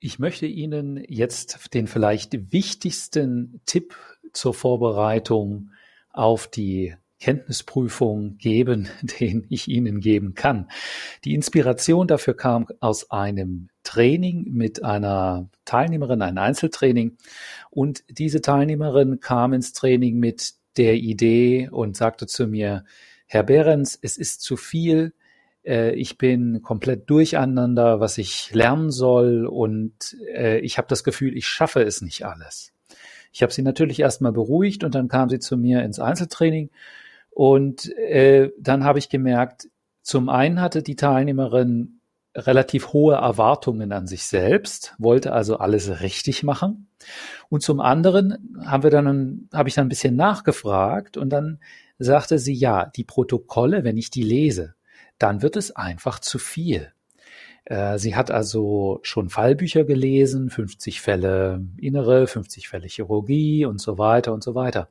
Ich möchte Ihnen jetzt den vielleicht wichtigsten Tipp zur Vorbereitung auf die Kenntnisprüfung geben, den ich Ihnen geben kann. Die Inspiration dafür kam aus einem Training mit einer Teilnehmerin, ein Einzeltraining. Und diese Teilnehmerin kam ins Training mit der Idee und sagte zu mir, Herr Behrens, es ist zu viel, äh, ich bin komplett durcheinander, was ich lernen soll und äh, ich habe das Gefühl, ich schaffe es nicht alles. Ich habe sie natürlich erstmal beruhigt und dann kam sie zu mir ins Einzeltraining und äh, dann habe ich gemerkt, zum einen hatte die Teilnehmerin relativ hohe Erwartungen an sich selbst, wollte also alles richtig machen. Und zum anderen haben wir dann, habe ich dann ein bisschen nachgefragt und dann sagte sie, ja, die Protokolle, wenn ich die lese, dann wird es einfach zu viel. Äh, sie hat also schon Fallbücher gelesen, 50 Fälle Innere, 50 Fälle Chirurgie und so weiter und so weiter.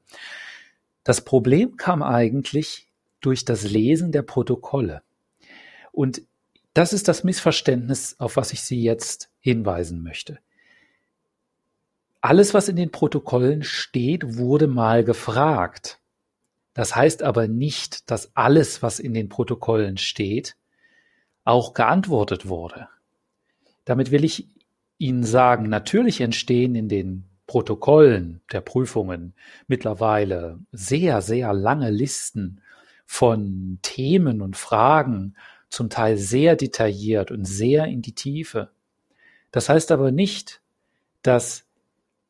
Das Problem kam eigentlich durch das Lesen der Protokolle. Und das ist das Missverständnis, auf was ich Sie jetzt hinweisen möchte. Alles, was in den Protokollen steht, wurde mal gefragt. Das heißt aber nicht, dass alles, was in den Protokollen steht, auch geantwortet wurde. Damit will ich Ihnen sagen, natürlich entstehen in den Protokollen der Prüfungen mittlerweile sehr, sehr lange Listen von Themen und Fragen, zum Teil sehr detailliert und sehr in die Tiefe. Das heißt aber nicht, dass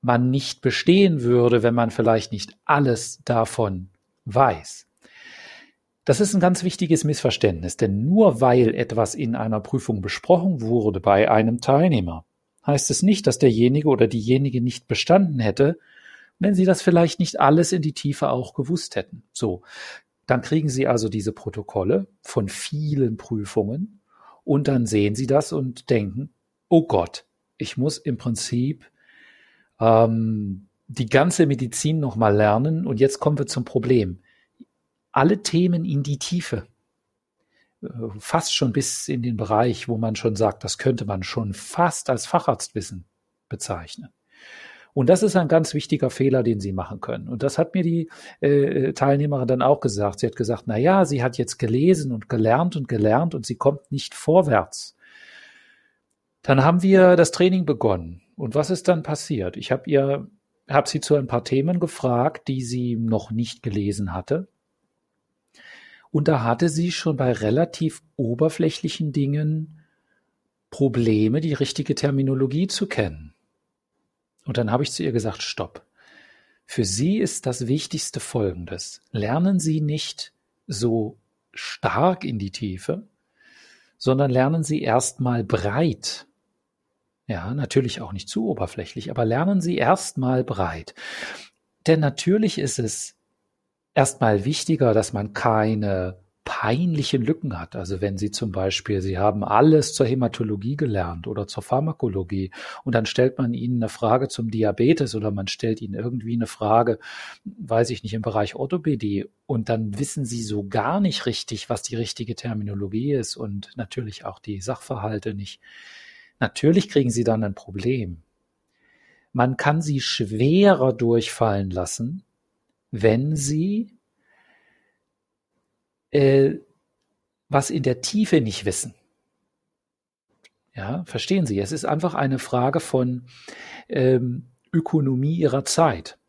man nicht bestehen würde, wenn man vielleicht nicht alles davon weiß. Das ist ein ganz wichtiges Missverständnis, denn nur weil etwas in einer Prüfung besprochen wurde bei einem Teilnehmer, heißt es nicht, dass derjenige oder diejenige nicht bestanden hätte, wenn sie das vielleicht nicht alles in die Tiefe auch gewusst hätten. So, dann kriegen sie also diese Protokolle von vielen Prüfungen und dann sehen sie das und denken, oh Gott, ich muss im Prinzip ähm, die ganze Medizin nochmal lernen. Und jetzt kommen wir zum Problem. Alle Themen in die Tiefe. Fast schon bis in den Bereich, wo man schon sagt, das könnte man schon fast als Facharztwissen bezeichnen. Und das ist ein ganz wichtiger Fehler, den Sie machen können. Und das hat mir die äh, Teilnehmerin dann auch gesagt. Sie hat gesagt, na ja, sie hat jetzt gelesen und gelernt und gelernt und sie kommt nicht vorwärts. Dann haben wir das Training begonnen. Und was ist dann passiert? Ich habe ihr habe sie zu ein paar Themen gefragt, die sie noch nicht gelesen hatte. Und da hatte sie schon bei relativ oberflächlichen Dingen Probleme, die richtige Terminologie zu kennen. Und dann habe ich zu ihr gesagt, stopp. Für Sie ist das Wichtigste Folgendes. Lernen Sie nicht so stark in die Tiefe, sondern lernen Sie erstmal breit. Ja, natürlich auch nicht zu oberflächlich, aber lernen Sie erstmal breit. Denn natürlich ist es erstmal wichtiger, dass man keine peinlichen Lücken hat. Also wenn Sie zum Beispiel, Sie haben alles zur Hämatologie gelernt oder zur Pharmakologie und dann stellt man Ihnen eine Frage zum Diabetes oder man stellt Ihnen irgendwie eine Frage, weiß ich nicht, im Bereich Orthopädie und dann wissen Sie so gar nicht richtig, was die richtige Terminologie ist und natürlich auch die Sachverhalte nicht Natürlich kriegen sie dann ein Problem. Man kann sie schwerer durchfallen lassen, wenn sie äh, was in der Tiefe nicht wissen. Ja, verstehen Sie? Es ist einfach eine Frage von ähm, Ökonomie Ihrer Zeit.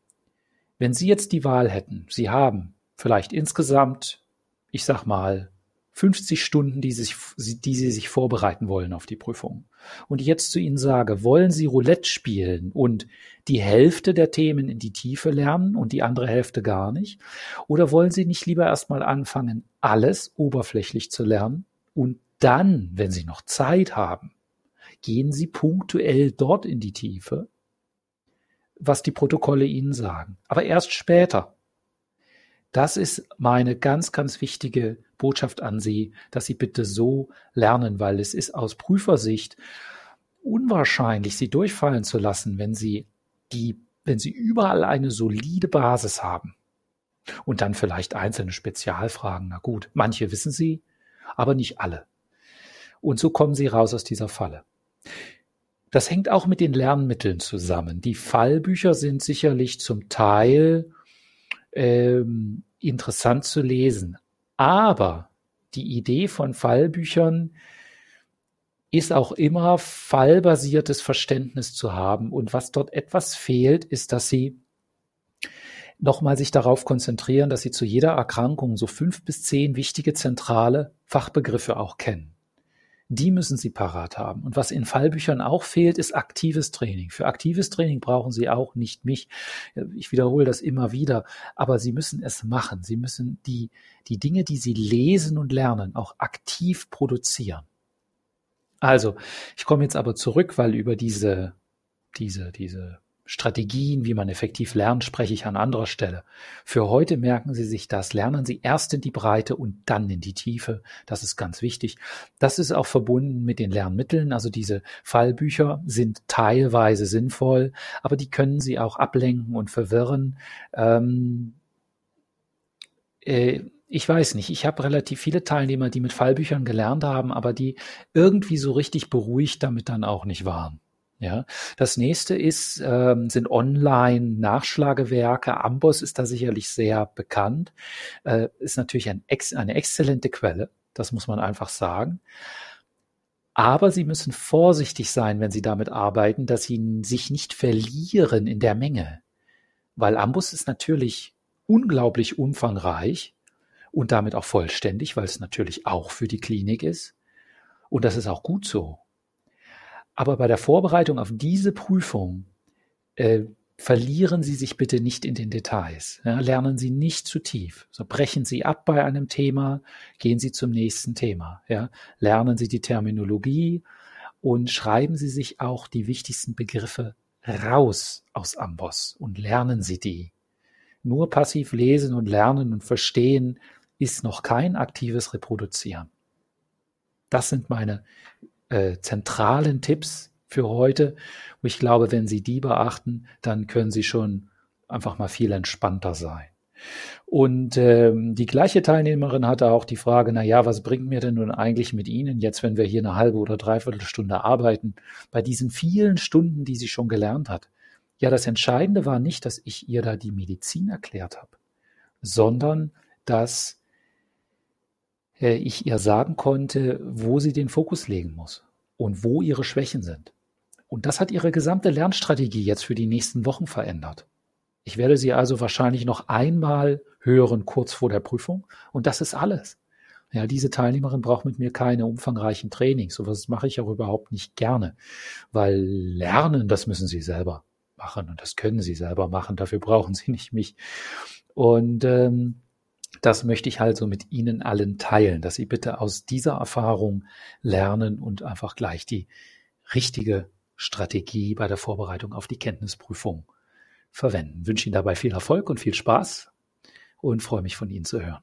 Wenn Sie jetzt die Wahl hätten, Sie haben vielleicht insgesamt, ich sag mal, 50 Stunden, die, sich, die Sie sich vorbereiten wollen auf die Prüfung. Und ich jetzt zu Ihnen sage, wollen Sie Roulette spielen und die Hälfte der Themen in die Tiefe lernen und die andere Hälfte gar nicht? Oder wollen Sie nicht lieber erstmal anfangen, alles oberflächlich zu lernen und dann, wenn Sie noch Zeit haben, gehen Sie punktuell dort in die Tiefe, was die Protokolle Ihnen sagen. Aber erst später. Das ist meine ganz, ganz wichtige Botschaft an Sie, dass Sie bitte so lernen, weil es ist aus Prüfersicht unwahrscheinlich, Sie durchfallen zu lassen, wenn Sie die, wenn Sie überall eine solide Basis haben. Und dann vielleicht einzelne Spezialfragen. Na gut, manche wissen Sie, aber nicht alle. Und so kommen Sie raus aus dieser Falle. Das hängt auch mit den Lernmitteln zusammen. Die Fallbücher sind sicherlich zum Teil ähm, interessant zu lesen. Aber die Idee von Fallbüchern ist auch immer fallbasiertes Verständnis zu haben. Und was dort etwas fehlt, ist, dass sie nochmal sich darauf konzentrieren, dass sie zu jeder Erkrankung so fünf bis zehn wichtige zentrale Fachbegriffe auch kennen. Die müssen Sie parat haben. Und was in Fallbüchern auch fehlt, ist aktives Training. Für aktives Training brauchen Sie auch nicht mich. Ich wiederhole das immer wieder. Aber Sie müssen es machen. Sie müssen die, die Dinge, die Sie lesen und lernen, auch aktiv produzieren. Also, ich komme jetzt aber zurück, weil über diese, diese, diese Strategien, wie man effektiv lernt, spreche ich an anderer Stelle. Für heute merken Sie sich das. Lernen Sie erst in die Breite und dann in die Tiefe. Das ist ganz wichtig. Das ist auch verbunden mit den Lernmitteln. Also diese Fallbücher sind teilweise sinnvoll, aber die können Sie auch ablenken und verwirren. Ähm, äh, ich weiß nicht, ich habe relativ viele Teilnehmer, die mit Fallbüchern gelernt haben, aber die irgendwie so richtig beruhigt damit dann auch nicht waren. Ja, das nächste ist, ähm, sind Online-Nachschlagewerke. Amboss ist da sicherlich sehr bekannt. Äh, ist natürlich ein ex eine exzellente Quelle. Das muss man einfach sagen. Aber Sie müssen vorsichtig sein, wenn Sie damit arbeiten, dass Sie sich nicht verlieren in der Menge. Weil Ambus ist natürlich unglaublich umfangreich und damit auch vollständig, weil es natürlich auch für die Klinik ist. Und das ist auch gut so. Aber bei der Vorbereitung auf diese Prüfung äh, verlieren Sie sich bitte nicht in den Details. Ja, lernen Sie nicht zu tief. So brechen Sie ab bei einem Thema, gehen Sie zum nächsten Thema. Ja, lernen Sie die Terminologie und schreiben Sie sich auch die wichtigsten Begriffe raus aus Amboss und lernen Sie die. Nur passiv lesen und lernen und verstehen ist noch kein aktives Reproduzieren. Das sind meine äh, zentralen Tipps für heute. Und ich glaube, wenn Sie die beachten, dann können Sie schon einfach mal viel entspannter sein. Und ähm, die gleiche Teilnehmerin hatte auch die Frage, na ja, was bringt mir denn nun eigentlich mit Ihnen jetzt, wenn wir hier eine halbe oder dreiviertel Stunde arbeiten, bei diesen vielen Stunden, die sie schon gelernt hat? Ja, das Entscheidende war nicht, dass ich ihr da die Medizin erklärt habe, sondern dass ich ihr sagen konnte, wo sie den Fokus legen muss und wo ihre Schwächen sind. Und das hat ihre gesamte Lernstrategie jetzt für die nächsten Wochen verändert. Ich werde sie also wahrscheinlich noch einmal hören kurz vor der Prüfung und das ist alles. Ja, diese Teilnehmerin braucht mit mir keine umfangreichen Trainings. Sowas mache ich auch überhaupt nicht gerne, weil lernen, das müssen sie selber machen und das können sie selber machen. Dafür brauchen sie nicht mich. Und ähm, das möchte ich also mit Ihnen allen teilen, dass Sie bitte aus dieser Erfahrung lernen und einfach gleich die richtige Strategie bei der Vorbereitung auf die Kenntnisprüfung verwenden. Ich wünsche Ihnen dabei viel Erfolg und viel Spaß und freue mich von Ihnen zu hören.